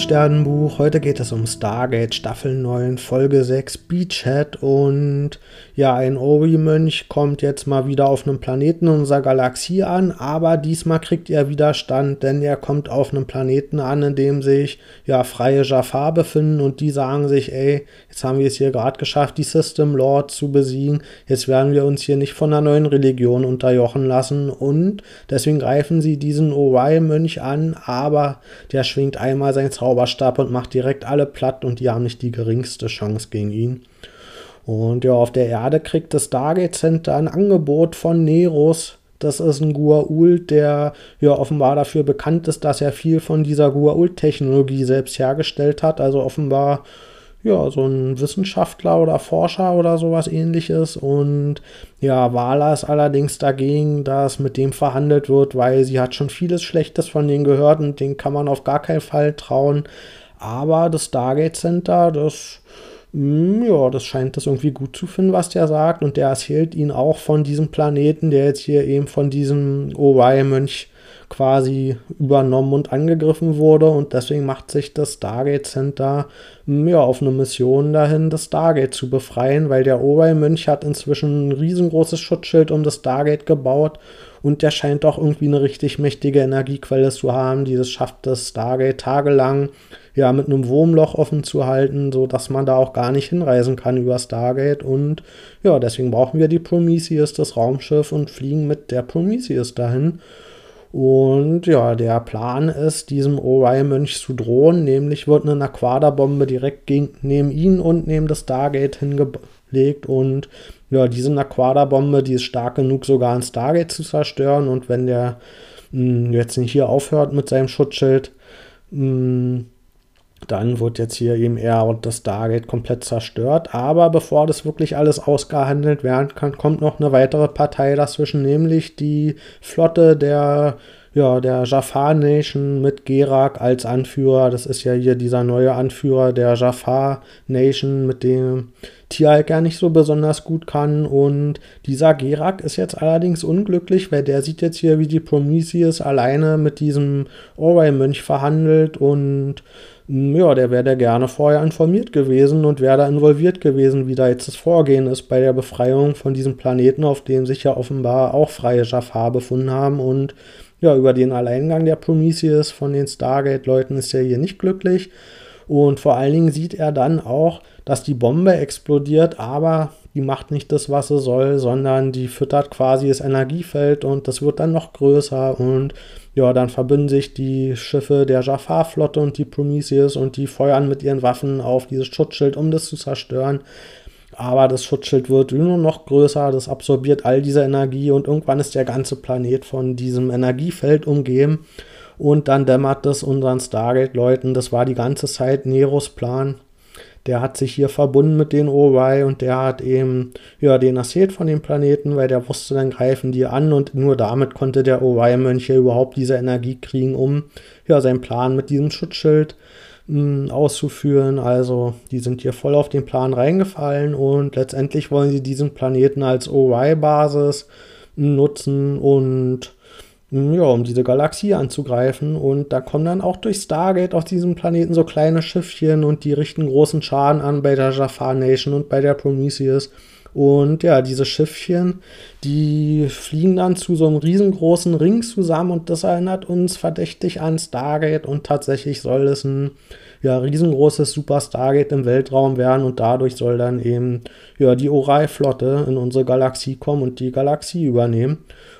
Sternenbuch. Heute geht es um Stargate Staffel 9, Folge 6, Beachhead. Und ja, ein Ori-Mönch kommt jetzt mal wieder auf einem Planeten unserer Galaxie an, aber diesmal kriegt er Widerstand, denn er kommt auf einem Planeten an, in dem sich ja freie Jafar befinden und die sagen sich, ey, jetzt haben wir es hier gerade geschafft, die System Lord zu besiegen. Jetzt werden wir uns hier nicht von einer neuen Religion unterjochen lassen und deswegen greifen sie diesen Ori-Mönch an, aber der schwingt einmal seinen Zauberstab und macht direkt alle platt und die haben nicht die geringste Chance gegen ihn. Und ja, auf der Erde kriegt das Stargate Center ein Angebot von Neros. Das ist ein Gua'uld, der ja offenbar dafür bekannt ist, dass er viel von dieser Gua'uld-Technologie selbst hergestellt hat. Also offenbar ja, so ein Wissenschaftler oder Forscher oder sowas ähnliches. Und ja, Wala ist allerdings dagegen, dass mit dem verhandelt wird, weil sie hat schon vieles Schlechtes von denen gehört und den kann man auf gar keinen Fall trauen. Aber das Stargate Center, das hm, ja, das scheint das irgendwie gut zu finden, was der sagt. Und der erzählt ihn auch von diesem Planeten, der jetzt hier eben von diesem Ori-Mönch quasi übernommen und angegriffen wurde. Und deswegen macht sich das Stargate Center hm, ja, auf eine Mission dahin, das Stargate zu befreien, weil der Ori-Mönch hat inzwischen ein riesengroßes Schutzschild um das Stargate gebaut. Und der scheint doch irgendwie eine richtig mächtige Energiequelle zu haben, die es schafft, das Stargate tagelang ja, mit einem Wurmloch offen zu halten, sodass man da auch gar nicht hinreisen kann über Stargate. Und ja, deswegen brauchen wir die Prometheus, das Raumschiff, und fliegen mit der Prometheus dahin. Und ja, der Plan ist, diesem Orion-Mönch zu drohen, nämlich wird eine Aquada-Bombe direkt gegen, neben ihn und neben das Stargate hingelegt. Und ja, diese Aquada-Bombe, die ist stark genug, sogar ein Stargate zu zerstören. Und wenn der mh, hm, jetzt nicht hier aufhört mit seinem Schutzschild, mh, hm, dann wird jetzt hier eben eher das Stargate komplett zerstört. Aber bevor das wirklich alles ausgehandelt werden kann, kommt noch eine weitere Partei dazwischen, nämlich die Flotte der, ja, der Jafar Nation mit Gerak als Anführer. Das ist ja hier dieser neue Anführer der Jafar Nation, mit dem Tialk ja nicht so besonders gut kann. Und dieser Gerak ist jetzt allerdings unglücklich, weil der sieht jetzt hier, wie die Prometheus alleine mit diesem Orwell-Mönch verhandelt und ja, der wäre da gerne vorher informiert gewesen und wäre da involviert gewesen, wie da jetzt das Vorgehen ist bei der Befreiung von diesem Planeten, auf dem sich ja offenbar auch freie Jafar befunden haben. Und ja, über den Alleingang der Prometheus von den Stargate-Leuten ist er hier nicht glücklich. Und vor allen Dingen sieht er dann auch, dass die Bombe explodiert, aber die macht nicht das, was sie soll, sondern die füttert quasi das Energiefeld und das wird dann noch größer und ja, dann verbünden sich die Schiffe der Jafar-Flotte und die Prometheus und die feuern mit ihren Waffen auf dieses Schutzschild, um das zu zerstören. Aber das Schutzschild wird nur noch größer, das absorbiert all diese Energie und irgendwann ist der ganze Planet von diesem Energiefeld umgeben. Und dann dämmert es unseren Stargate-Leuten, das war die ganze Zeit Neros Plan, der hat sich hier verbunden mit den Ori und der hat eben ja, den erzählt von dem Planeten, weil der wusste, dann greifen die an und nur damit konnte der Ori-Mönch überhaupt diese Energie kriegen, um ja, seinen Plan mit diesem Schutzschild hm, auszuführen. Also die sind hier voll auf den Plan reingefallen und letztendlich wollen sie diesen Planeten als Ori-Basis nutzen und ja, um diese Galaxie anzugreifen. Und da kommen dann auch durch Stargate auf diesem Planeten so kleine Schiffchen und die richten großen Schaden an bei der Jafar Nation und bei der Prometheus. Und ja, diese Schiffchen, die fliegen dann zu so einem riesengroßen Ring zusammen und das erinnert uns verdächtig an Stargate und tatsächlich soll es ein ja, riesengroßes Super Stargate im Weltraum werden und dadurch soll dann eben ja, die Orai-Flotte in unsere Galaxie kommen und die Galaxie übernehmen.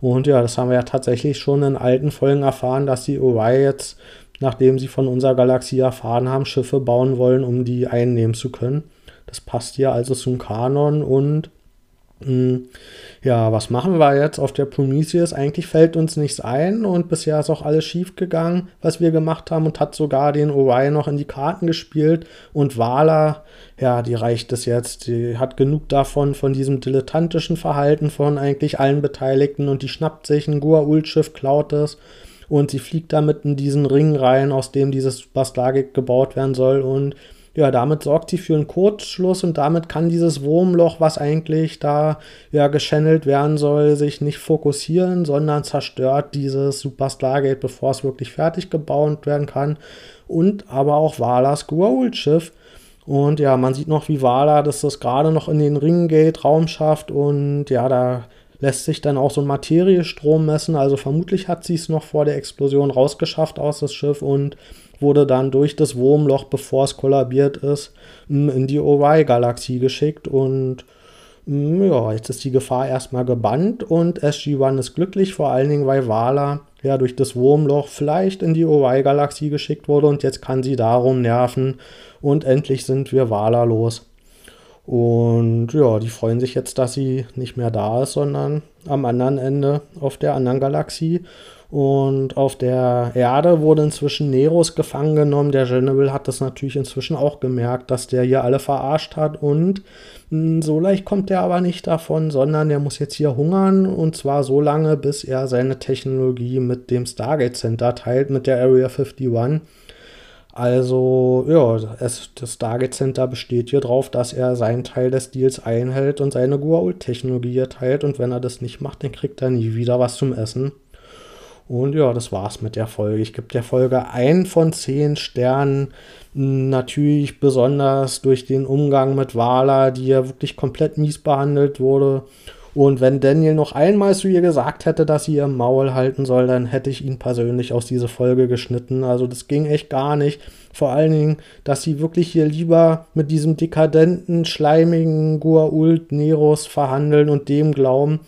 Und ja, das haben wir ja tatsächlich schon in alten Folgen erfahren, dass die Ori jetzt, nachdem sie von unserer Galaxie erfahren haben, Schiffe bauen wollen, um die einnehmen zu können. Das passt ja also zum Kanon und hm, ja, was machen wir jetzt auf der Prometheus? Eigentlich fällt uns nichts ein und bisher ist auch alles schief gegangen, was wir gemacht haben und hat sogar den Orion noch in die Karten gespielt und Wala, ja, die reicht es jetzt. Die hat genug davon, von diesem dilettantischen Verhalten von eigentlich allen Beteiligten und die schnappt sich ein Gua'uld-Schiff, klaut es und sie fliegt damit in diesen Ring rein, aus dem dieses Bastargik gebaut werden soll und ja, damit sorgt sie für einen Kurzschluss und damit kann dieses Wurmloch, was eigentlich da ja geschannelt werden soll, sich nicht fokussieren, sondern zerstört dieses Super Stargate, bevor es wirklich fertig gebaut werden kann. Und aber auch Valas Goa'uld-Schiff. Und ja, man sieht noch, wie Vala dass das gerade noch in den Ringgate Raum schafft und ja, da lässt sich dann auch so ein Materiestrom messen. Also vermutlich hat sie es noch vor der Explosion rausgeschafft aus das Schiff und wurde dann durch das Wurmloch, bevor es kollabiert ist, in die Orion-Galaxie geschickt und ja, jetzt ist die Gefahr erstmal gebannt und SG-1 ist glücklich, vor allen Dingen, weil Vala ja durch das Wurmloch vielleicht in die Orion-Galaxie geschickt wurde und jetzt kann sie darum nerven und endlich sind wir Vala los. Und ja, die freuen sich jetzt, dass sie nicht mehr da ist, sondern am anderen Ende auf der anderen Galaxie. Und auf der Erde wurde inzwischen Neros gefangen genommen. Der General hat das natürlich inzwischen auch gemerkt, dass der hier alle verarscht hat. Und hm, so leicht kommt er aber nicht davon, sondern er muss jetzt hier hungern. Und zwar so lange, bis er seine Technologie mit dem Stargate Center teilt, mit der Area 51. Also, ja, es, das Stargate Center besteht hier drauf, dass er seinen Teil des Deals einhält und seine Guault-Technologie teilt. Und wenn er das nicht macht, dann kriegt er nie wieder was zum Essen. Und ja, das war's mit der Folge. Ich gebe der Folge ein von zehn Sternen. Natürlich besonders durch den Umgang mit Wala, die ja wirklich komplett mies behandelt wurde. Und wenn Daniel noch einmal zu ihr gesagt hätte, dass sie ihr Maul halten soll, dann hätte ich ihn persönlich aus dieser Folge geschnitten. Also das ging echt gar nicht. Vor allen Dingen, dass sie wirklich hier lieber mit diesem dekadenten, schleimigen Guault Neros verhandeln und dem glauben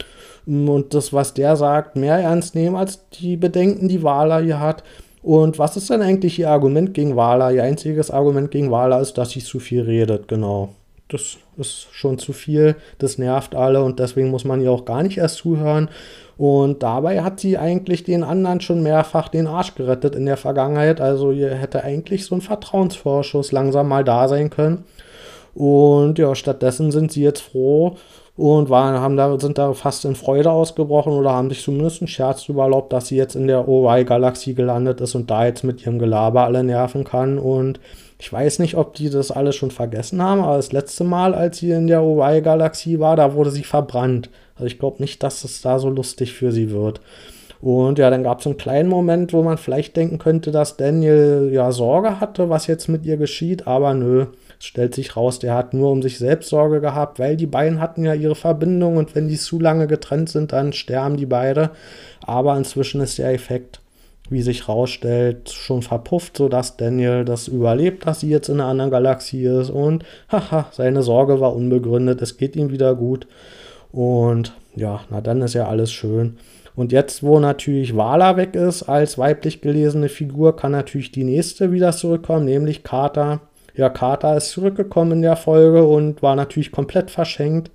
und das, was der sagt, mehr ernst nehmen als die Bedenken, die Wala hier hat. Und was ist denn eigentlich ihr Argument gegen Wala? Ihr einziges Argument gegen Wala ist, dass sie zu viel redet, genau das ist schon zu viel, das nervt alle und deswegen muss man ihr auch gar nicht erst zuhören. Und dabei hat sie eigentlich den anderen schon mehrfach den Arsch gerettet in der Vergangenheit. Also ihr hätte eigentlich so ein Vertrauensvorschuss langsam mal da sein können. Und ja, stattdessen sind sie jetzt froh und waren, haben da, sind da fast in Freude ausgebrochen oder haben sich zumindest einen Scherz überlaubt, dass sie jetzt in der OY-Galaxie gelandet ist und da jetzt mit ihrem Gelaber alle nerven kann. Und ich weiß nicht, ob die das alles schon vergessen haben, aber das letzte Mal, als sie in der OY-Galaxie war, da wurde sie verbrannt. Also ich glaube nicht, dass es da so lustig für sie wird. Und ja, dann gab es einen kleinen Moment, wo man vielleicht denken könnte, dass Daniel ja Sorge hatte, was jetzt mit ihr geschieht, aber nö. Stellt sich raus, der hat nur um sich selbst Sorge gehabt, weil die beiden hatten ja ihre Verbindung und wenn die zu lange getrennt sind, dann sterben die beide. Aber inzwischen ist der Effekt wie sich rausstellt, schon verpufft, sodass Daniel das überlebt, dass sie jetzt in einer anderen Galaxie ist. Und haha, seine Sorge war unbegründet, es geht ihm wieder gut. Und ja, na dann ist ja alles schön. Und jetzt, wo natürlich Wala weg ist als weiblich gelesene Figur, kann natürlich die nächste wieder zurückkommen, nämlich Carter. Ja, Carter ist zurückgekommen in der Folge und war natürlich komplett verschenkt.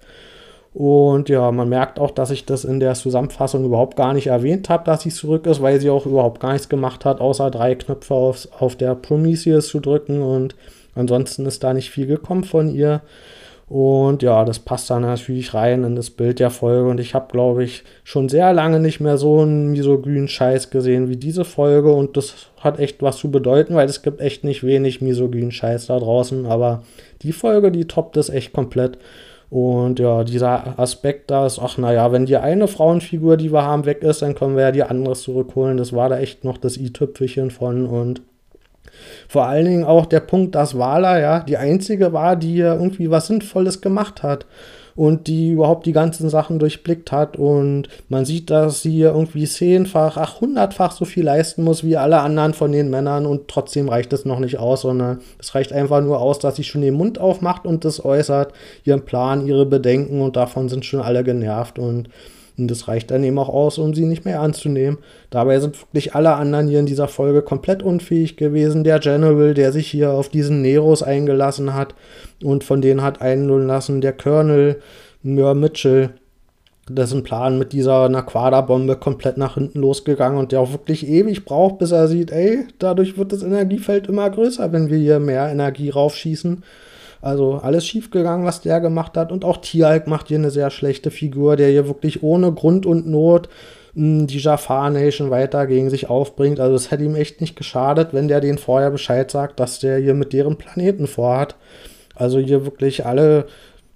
Und ja, man merkt auch, dass ich das in der Zusammenfassung überhaupt gar nicht erwähnt habe, dass sie zurück ist, weil sie auch überhaupt gar nichts gemacht hat, außer drei Knöpfe auf, auf der Prometheus zu drücken. Und ansonsten ist da nicht viel gekommen von ihr. Und ja, das passt dann natürlich rein in das Bild der Folge. Und ich habe, glaube ich, schon sehr lange nicht mehr so einen misogynen Scheiß gesehen wie diese Folge. Und das hat echt was zu bedeuten, weil es gibt echt nicht wenig misogynen Scheiß da draußen. Aber die Folge, die toppt es echt komplett. Und ja, dieser Aspekt da ist, ach naja, wenn die eine Frauenfigur, die wir haben, weg ist, dann können wir ja die andere zurückholen. Das war da echt noch das i-Tüpfelchen von und vor allen Dingen auch der Punkt, dass Wala ja die einzige war, die irgendwie was Sinnvolles gemacht hat und die überhaupt die ganzen Sachen durchblickt hat. Und man sieht, dass sie irgendwie zehnfach, ach, hundertfach so viel leisten muss wie alle anderen von den Männern. Und trotzdem reicht es noch nicht aus, sondern es reicht einfach nur aus, dass sie schon den Mund aufmacht und das äußert, ihren Plan, ihre Bedenken. Und davon sind schon alle genervt. Und und das reicht dann eben auch aus, um sie nicht mehr anzunehmen. Dabei sind wirklich alle anderen hier in dieser Folge komplett unfähig gewesen. Der General, der sich hier auf diesen Neros eingelassen hat und von denen hat einlullen lassen. Der Colonel, ja, Mitchell, dessen Plan mit dieser Naquada-Bombe komplett nach hinten losgegangen und der auch wirklich ewig braucht, bis er sieht, ey, dadurch wird das Energiefeld immer größer, wenn wir hier mehr Energie raufschießen. Also alles schiefgegangen, was der gemacht hat. Und auch Tialk macht hier eine sehr schlechte Figur, der hier wirklich ohne Grund und Not hm, die Jafar Nation weiter gegen sich aufbringt. Also es hätte ihm echt nicht geschadet, wenn der denen vorher Bescheid sagt, dass der hier mit deren Planeten vorhat. Also hier wirklich alle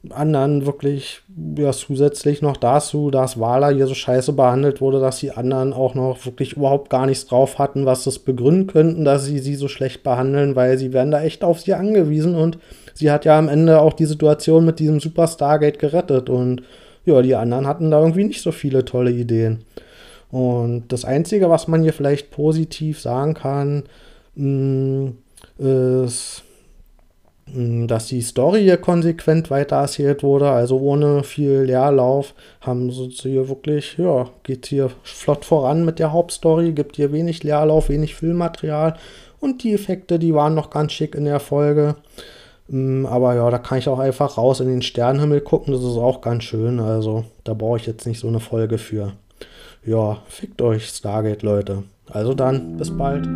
anderen wirklich ja, zusätzlich noch dazu, dass Wala hier so scheiße behandelt wurde, dass die anderen auch noch wirklich überhaupt gar nichts drauf hatten, was das begründen könnten, dass sie sie so schlecht behandeln, weil sie werden da echt auf sie angewiesen und sie hat ja am Ende auch die Situation mit diesem Super Stargate gerettet und ja, die anderen hatten da irgendwie nicht so viele tolle Ideen. Und das Einzige, was man hier vielleicht positiv sagen kann, mh, mm, ist, dass die Story hier konsequent weiter erzählt wurde, also ohne viel Leerlauf, haben sie hier wirklich, ja, geht hier flott voran mit der Hauptstory, gibt hier wenig Leerlauf, wenig Filmmaterial und die Effekte, die waren noch ganz schick in der Folge. Aber ja, da kann ich auch einfach raus in den Sternenhimmel gucken, das ist auch ganz schön, also da brauche ich jetzt nicht so eine Folge für. Ja, fickt euch, Stargate, Leute. Also dann, bis bald.